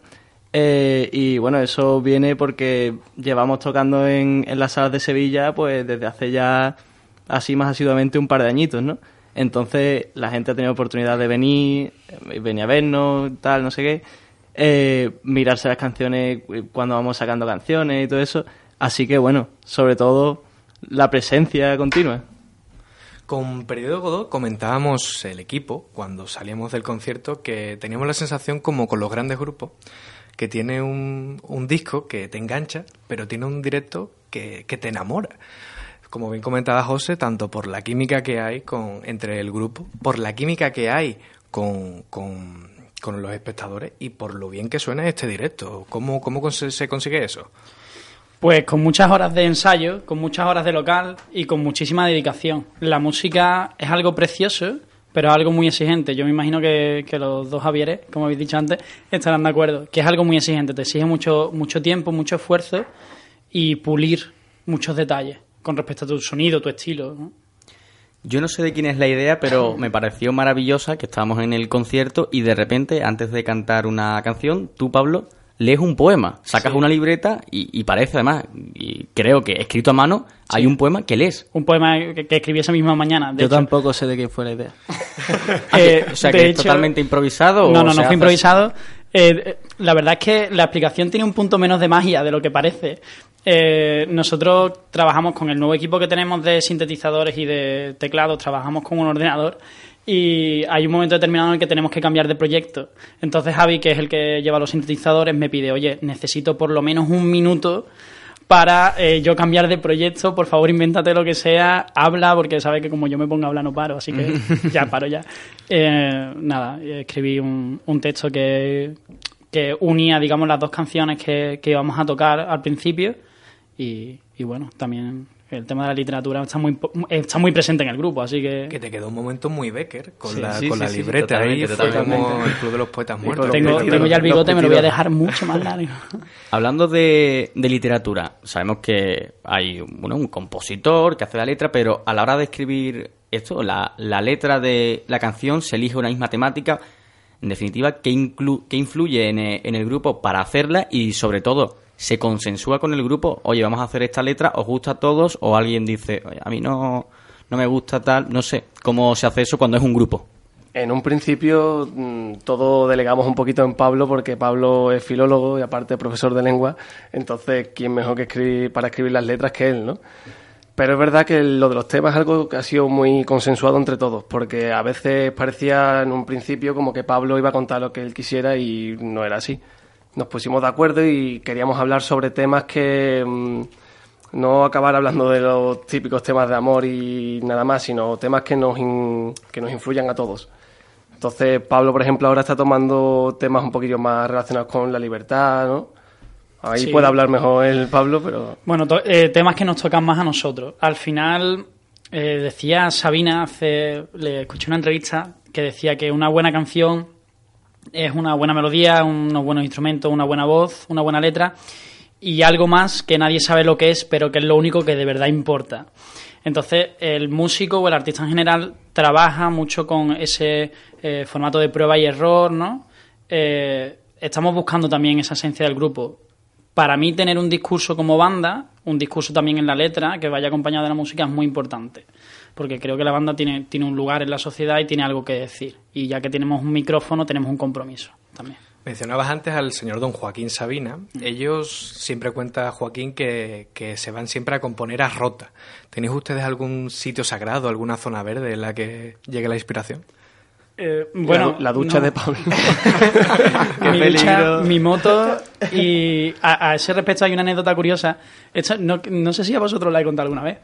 Eh, y bueno, eso viene porque llevamos tocando en, en las salas de Sevilla pues desde hace ya así más asiduamente un par de añitos, ¿no? Entonces la gente ha tenido oportunidad de venir, eh, venir a vernos, tal, no sé qué, eh, mirarse las canciones cuando vamos sacando canciones y todo eso. Así que bueno, sobre todo la presencia continua. Con Periodo Godot comentábamos el equipo cuando salíamos del concierto que teníamos la sensación como con los grandes grupos que tiene un, un disco que te engancha, pero tiene un directo que, que te enamora como bien comentaba José, tanto por la química que hay con, entre el grupo, por la química que hay con, con los espectadores y por lo bien que suena este directo. ¿Cómo, cómo se consigue eso? Pues con muchas horas de ensayo, con muchas horas de local y con muchísima dedicación. La música es algo precioso, pero es algo muy exigente. Yo me imagino que, que, los dos Javieres, como habéis dicho antes, estarán de acuerdo. Que es algo muy exigente, te exige mucho, mucho tiempo, mucho esfuerzo y pulir muchos detalles con respecto a tu sonido, tu estilo. ¿no? Yo no sé de quién es la idea, pero me pareció maravillosa que estábamos en el concierto y de repente, antes de cantar una canción, tú, Pablo, lees un poema, sacas Sí. una libreta y, y parece además, y creo que escrito a mano, hay un poema que lees. Un poema que, que escribí esa misma mañana. De Yo hecho. tampoco sé de quién fue la idea. Eh, o sea, que es totalmente improvisado. o No, no, no fue improvisado. Eh, la verdad es que la explicación tiene un punto menos de magia de lo que parece. Eh, nosotros trabajamos con el nuevo equipo que tenemos de sintetizadores y de teclados, trabajamos con un ordenador y hay un momento determinado en el que tenemos que cambiar de proyecto. Entonces Javi, que es el que lleva los sintetizadores, me pide, oye, necesito por lo menos un minuto para eh, yo cambiar de proyecto, por favor invéntate lo que sea, habla, porque sabe que como yo me pongo a hablar no paro, así que ya paro ya. Eh, nada, escribí un, un texto que, que unía, digamos, las dos canciones que, que íbamos a tocar al principio y, y bueno, también el tema de la literatura está muy, po- está muy presente en el grupo, así que... Que te quedó un momento muy Becker con Sí, la, sí, con sí, la sí, libreta ahí, fue como el Club de los Poetas Muertos. Tengo, tengo ya el bigote, me lo voy a dejar mucho más largo. Hablando de, de literatura, sabemos que hay bueno, un compositor que hace la letra, pero a la hora de escribir esto, la, la letra de la canción se elige una misma temática, en definitiva, que, inclu- que influye en el, en el grupo para hacerla y sobre todo se consensúa con el grupo, oye, vamos a hacer esta letra, os gusta a todos, o alguien dice, oye, a mí no, no me gusta tal, no sé, cómo se hace eso cuando es un grupo. En un principio mm, todo delegamos un poquito en Pablo porque Pablo es filólogo y aparte profesor de lengua, entonces quién mejor que escribir para escribir las letras que él, ¿no? Pero es verdad que lo de los temas es algo que ha sido muy consensuado entre todos, porque a veces parecía en un principio como que Pablo iba a contar lo que él quisiera y no era así. Nos pusimos de acuerdo y queríamos hablar sobre temas que mm, no acabar hablando de los típicos temas de amor y nada más, sino temas que nos, in- que nos influyan a todos. Entonces, Pablo, por ejemplo, ahora está tomando temas un poquillo más relacionados con la libertad, ¿no? Ahí Sí. puede hablar mejor el Pablo, pero... Bueno, to- eh, temas que nos tocan más a nosotros. Al final, eh, decía Sabina, hace, le escuché una entrevista que decía que una buena canción es una buena melodía, unos buenos instrumentos, una buena voz, una buena letra y algo más que nadie sabe lo que es, pero que es lo único que de verdad importa. Entonces, el músico o el artista en general trabaja mucho con ese eh, formato de prueba y error, ¿no? Eh, estamos buscando también esa esencia del grupo. Para mí, tener un discurso como banda, un discurso también en la letra, que vaya acompañado de la música, es muy importante. Porque creo que la banda tiene, tiene un lugar en la sociedad y tiene algo que decir. Y ya que tenemos un micrófono, tenemos un compromiso también. Mencionabas antes al señor don Joaquín Sabina. Ellos siempre cuenta Joaquín que, que se van siempre a componer a rota. ¿Tenéis ustedes algún sitio sagrado, alguna zona verde en la que llegue la inspiración? Eh, bueno, la, la ducha no. de Pablo. mi, peligro. ducha, mi moto y a, a ese respecto hay una anécdota curiosa. No sé si a vosotros la he contado alguna vez.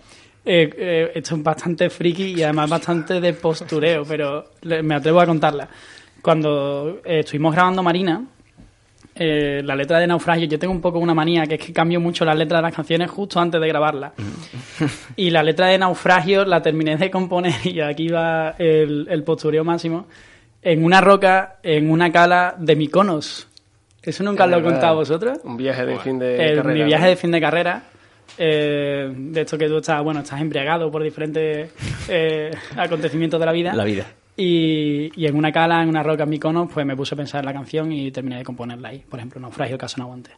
Eh, eh, esto es bastante friki y además bastante de postureo, pero le- me atrevo a contarla. Cuando eh, estuvimos grabando Marina, eh, la letra de Naufragio, yo tengo un poco una manía, que es que cambio mucho las letras de las canciones justo antes de grabarlas. Y la letra de Naufragio la terminé de componer y aquí va el, el postureo máximo. En una roca, en una cala de Miconos. ¿Eso nunca Es lo he contado a vosotros? Un viaje de fin de El- carrera. Mi viaje ¿no? de fin de carrera. Eh, de esto que tú estás, bueno, estás embriagado por diferentes eh, acontecimientos de la vida. La vida. Y, y en una cala, en una roca en Miconos, pues me puse a pensar en la canción y terminé de componerla ahí. Por ejemplo, Naufragio, Caso no aguante.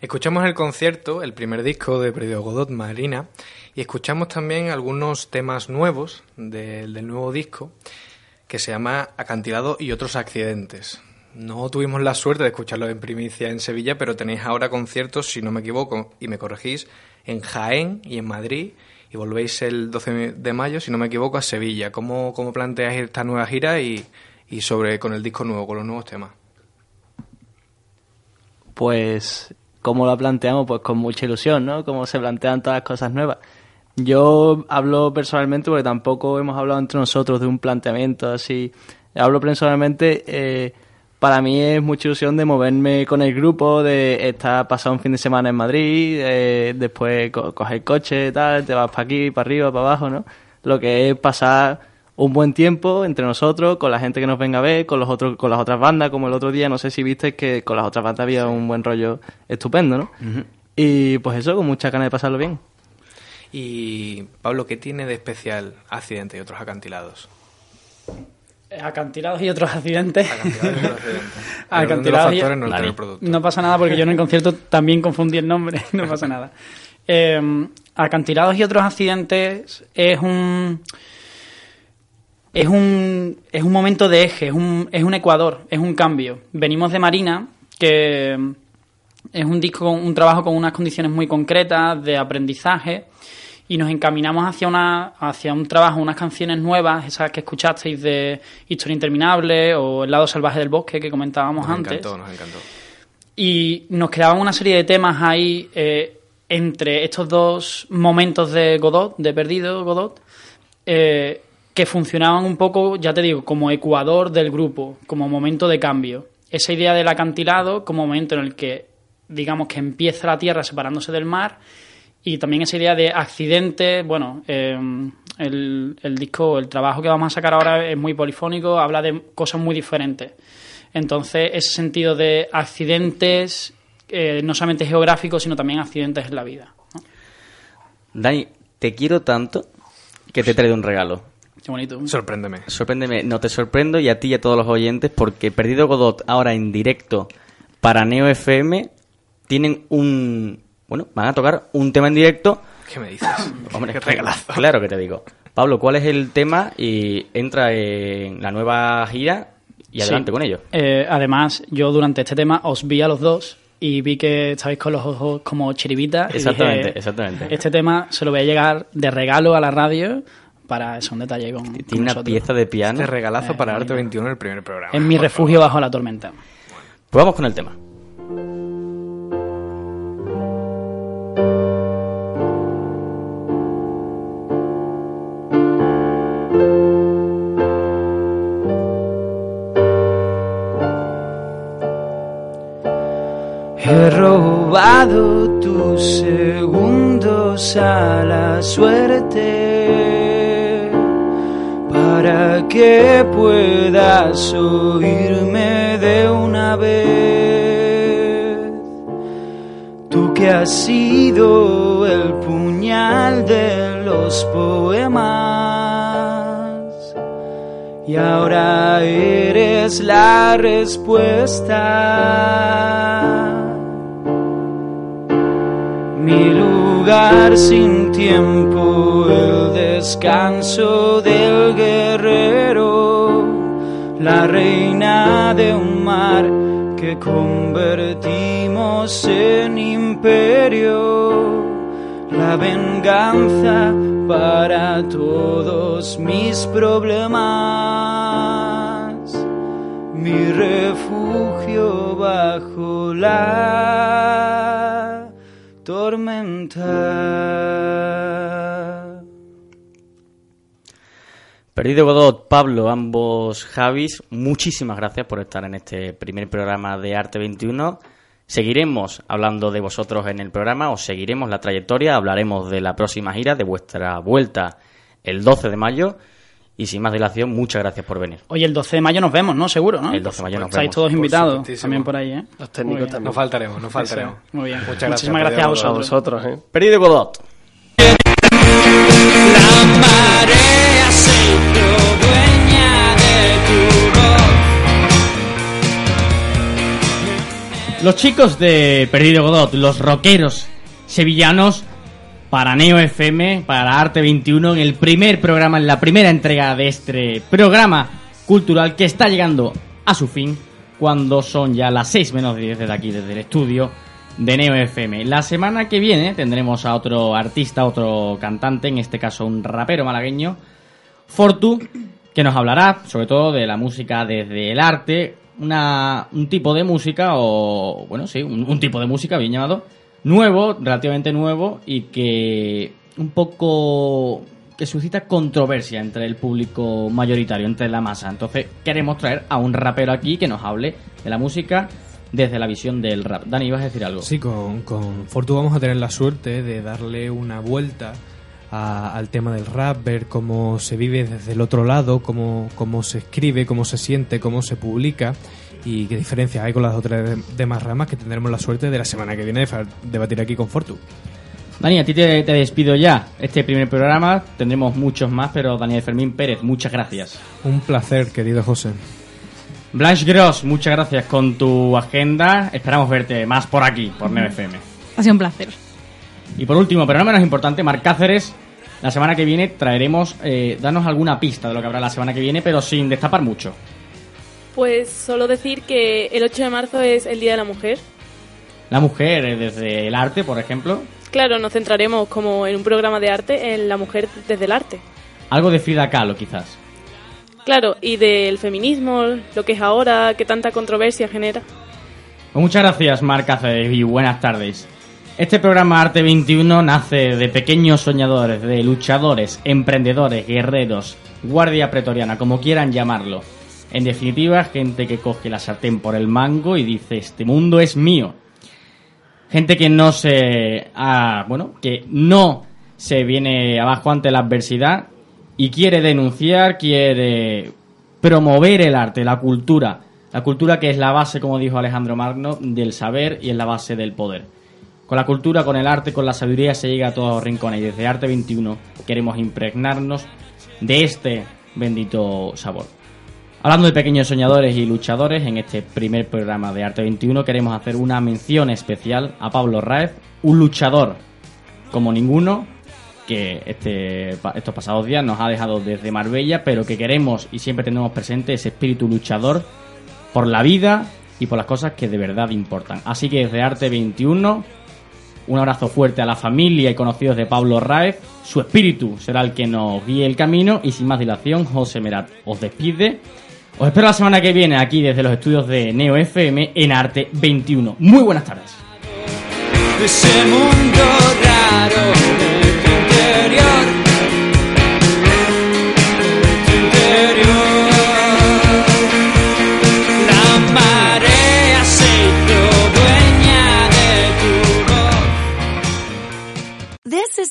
Escuchamos el concierto, el primer disco de Perdido Godot, Marina, y escuchamos también algunos temas nuevos del- del nuevo disco que se llama Acantilado y otros accidentes. No tuvimos la suerte de escucharlo en primicia en Sevilla, pero tenéis ahora conciertos, si no me equivoco, y me corregís, en Jaén y en Madrid, y volvéis el 12 de mayo, si no me equivoco, a Sevilla. ¿Cómo, cómo planteáis esta nueva gira y, y sobre con el disco nuevo, con los nuevos temas? Pues, ¿cómo lo planteamos? Pues con mucha ilusión, ¿no? Como se plantean todas las cosas nuevas. Yo hablo personalmente porque tampoco hemos hablado entre nosotros de un planteamiento así. Hablo personalmente, eh, para mí es mucha ilusión de moverme con el grupo, de estar pasado un fin de semana en Madrid, eh, después co- coger coche y tal, te vas para aquí, para arriba, para abajo, ¿no? Lo que es pasar un buen tiempo entre nosotros, con la gente que nos venga a ver, con los otros, con las otras bandas, como el otro día, no sé si viste que con las otras bandas había un buen rollo estupendo, ¿no? Y pues eso, con mucha ganas de pasarlo bien. Y Pablo, ¿qué tiene de especial Accidente y otros acantilados? Acantilados y otros accidentes. Acantilados y otros accidentes. Acantilados y- Vale. No pasa nada porque yo en el concierto también confundí el nombre, no pasa nada. Eh, Acantilados y otros accidentes es un es un es un momento de eje, es un es un ecuador, es un cambio. Venimos de Marina que es un disco, un trabajo con unas condiciones muy concretas de aprendizaje y nos encaminamos hacia una hacia un trabajo, unas canciones nuevas, esas que escuchasteis de Historia Interminable o El lado salvaje del bosque que comentábamos Nos antes. encantó, nos encantó. Y nos quedaban una serie de temas ahí eh, entre estos dos momentos de Godot, de Perdido Godot, eh, que funcionaban un poco, ya te digo, como ecuador del grupo, como momento de cambio. Esa idea del acantilado como momento en el que, digamos, que empieza la tierra separándose del mar y también esa idea de accidente, bueno, eh, el, el disco, el trabajo que vamos a sacar ahora es muy polifónico, habla de cosas muy diferentes. Entonces, ese sentido de accidentes, eh, no solamente geográficos, sino también accidentes en la vida. ¿no? Dani, te quiero tanto que te he traído un regalo. Qué bonito. Sorpréndeme. Sorpréndeme, no te sorprendo y a ti y a todos los oyentes porque Perdido Godot ahora en directo para Neo FM tienen un... Bueno, van a tocar un tema en directo. ¿Qué me dices? Hombre, Qué regalazo. Claro que te digo. Pablo, ¿cuál es el tema? Y entra en la nueva gira y adelante Sí. con ello. Eh, además, yo durante este tema os vi a los dos y vi que estabais con los ojos como chiribitas. Exactamente, dije, exactamente. Este tema se lo voy a llegar de regalo a la radio para eso, un detalle con, con Tiene una vosotros. pieza de piano. Este regalazo Eh, para Arte bien. 21 en el primer programa. Es mi refugio bajo la tormenta. Pues vamos con el tema. He robado tus segundos a la suerte para que puedas oírme de una vez. Tú que has sido el puñal de los poemas y ahora eres la respuesta. Sin tiempo, el descanso del guerrero, la reina de un mar que convertimos en imperio, la venganza para todos mis problemas. mi refugio bajo la tormenta. Perdido Godot, Pablo, ambos Javis, muchísimas gracias por estar en este primer programa de Arte 21. Seguiremos hablando de vosotros en el programa, os seguiremos la trayectoria, hablaremos de la próxima gira, de vuestra vuelta el 12 de mayo. Y sin más dilación, muchas gracias por venir. Oye, el 12 de mayo nos vemos, ¿no? Seguro, ¿no? El 12 de mayo nos Estáis vemos. todos Por invitados también por ahí, ¿eh? Los técnicos también. No faltaremos, no faltaremos. Muy bien. Muchas gracias. Muchísimas gracias a vosotros. vosotros, ¿eh? Perdido Godot. Marea se hizo dueña de tu voz. Los chicos de Perdido Godot, los rockeros sevillanos, para Neo FM, para Arte 21, en el primer programa, en la primera entrega de este programa cultural que está llegando a su fin, cuando son ya las 6 menos 10 desde aquí, desde el estudio de Neo FM. La semana que viene tendremos a otro artista, otro cantante, en este caso un rapero malagueño, Fortu, que nos hablará sobre todo de la música desde el arte, una, un tipo de música, o bueno, sí, un, un tipo de música bien llamado, nuevo, relativamente nuevo, y que un poco que suscita controversia entre el público mayoritario, entre la masa. Entonces queremos traer a un rapero aquí que nos hable de la música desde la visión del rap. Dani, ¿ibas a decir algo? Sí, con, con Fortu vamos a tener la suerte de darle una vuelta a- al tema del rap, ver cómo se vive desde el otro lado, cómo, cómo se escribe, cómo se siente, cómo se publica y qué diferencias hay con las otras de- demás ramas que tendremos la suerte de la semana que viene de debatir aquí con Fortu. Dani, a ti te, te despido ya. Este primer programa tendremos muchos más, pero Daniel Fermín Pérez, muchas gracias. Un placer, querido José. Blanche Gross, muchas gracias con tu agenda. Esperamos verte más por aquí, por Neo FM. Ha sido un placer. Y por último, pero no menos importante, Marc Cáceres. La semana que viene traeremos, eh, danos alguna pista de lo que habrá la semana que viene, pero sin destapar mucho. Pues solo decir que el 8 de marzo es el Día de la Mujer. La mujer, eh, desde el arte, por ejemplo. Claro, nos centraremos como en un programa de arte en la mujer desde el arte. Algo de Frida Kahlo, quizás. Claro, y del feminismo, lo que es ahora, que tanta controversia genera. Pues muchas gracias, Marc Cáceres, y buenas tardes. Este programa Arte 21 nace de pequeños soñadores, de luchadores, emprendedores, guerreros, guardia pretoriana, como quieran llamarlo. En definitiva, gente que coge la sartén por el mango y dice, este mundo es mío. Gente que no se... ah, bueno, que no se viene abajo ante la adversidad y quiere denunciar, quiere promover el arte, la cultura. La cultura que es la base, como dijo Alejandro Magno, del saber y es la base del poder. Con la cultura, con el arte, con la sabiduría se llega a todos los rincones y desde Arte 21 queremos impregnarnos de este bendito sabor. Hablando de pequeños soñadores y luchadores, en este primer programa de Arte 21 queremos hacer una mención especial a Pablo Raez, un luchador como ninguno que este, estos pasados días nos ha dejado desde Marbella, pero que queremos y siempre tenemos presente ese espíritu luchador por la vida y por las cosas que de verdad importan. Así que desde Arte 21, un abrazo fuerte a la familia y conocidos de Pablo Raez. Su espíritu será el que nos guíe el camino y sin más dilación, José Merat os despide. Os espero la semana que viene aquí desde los estudios de Neo FM en Arte 21. Muy buenas tardes.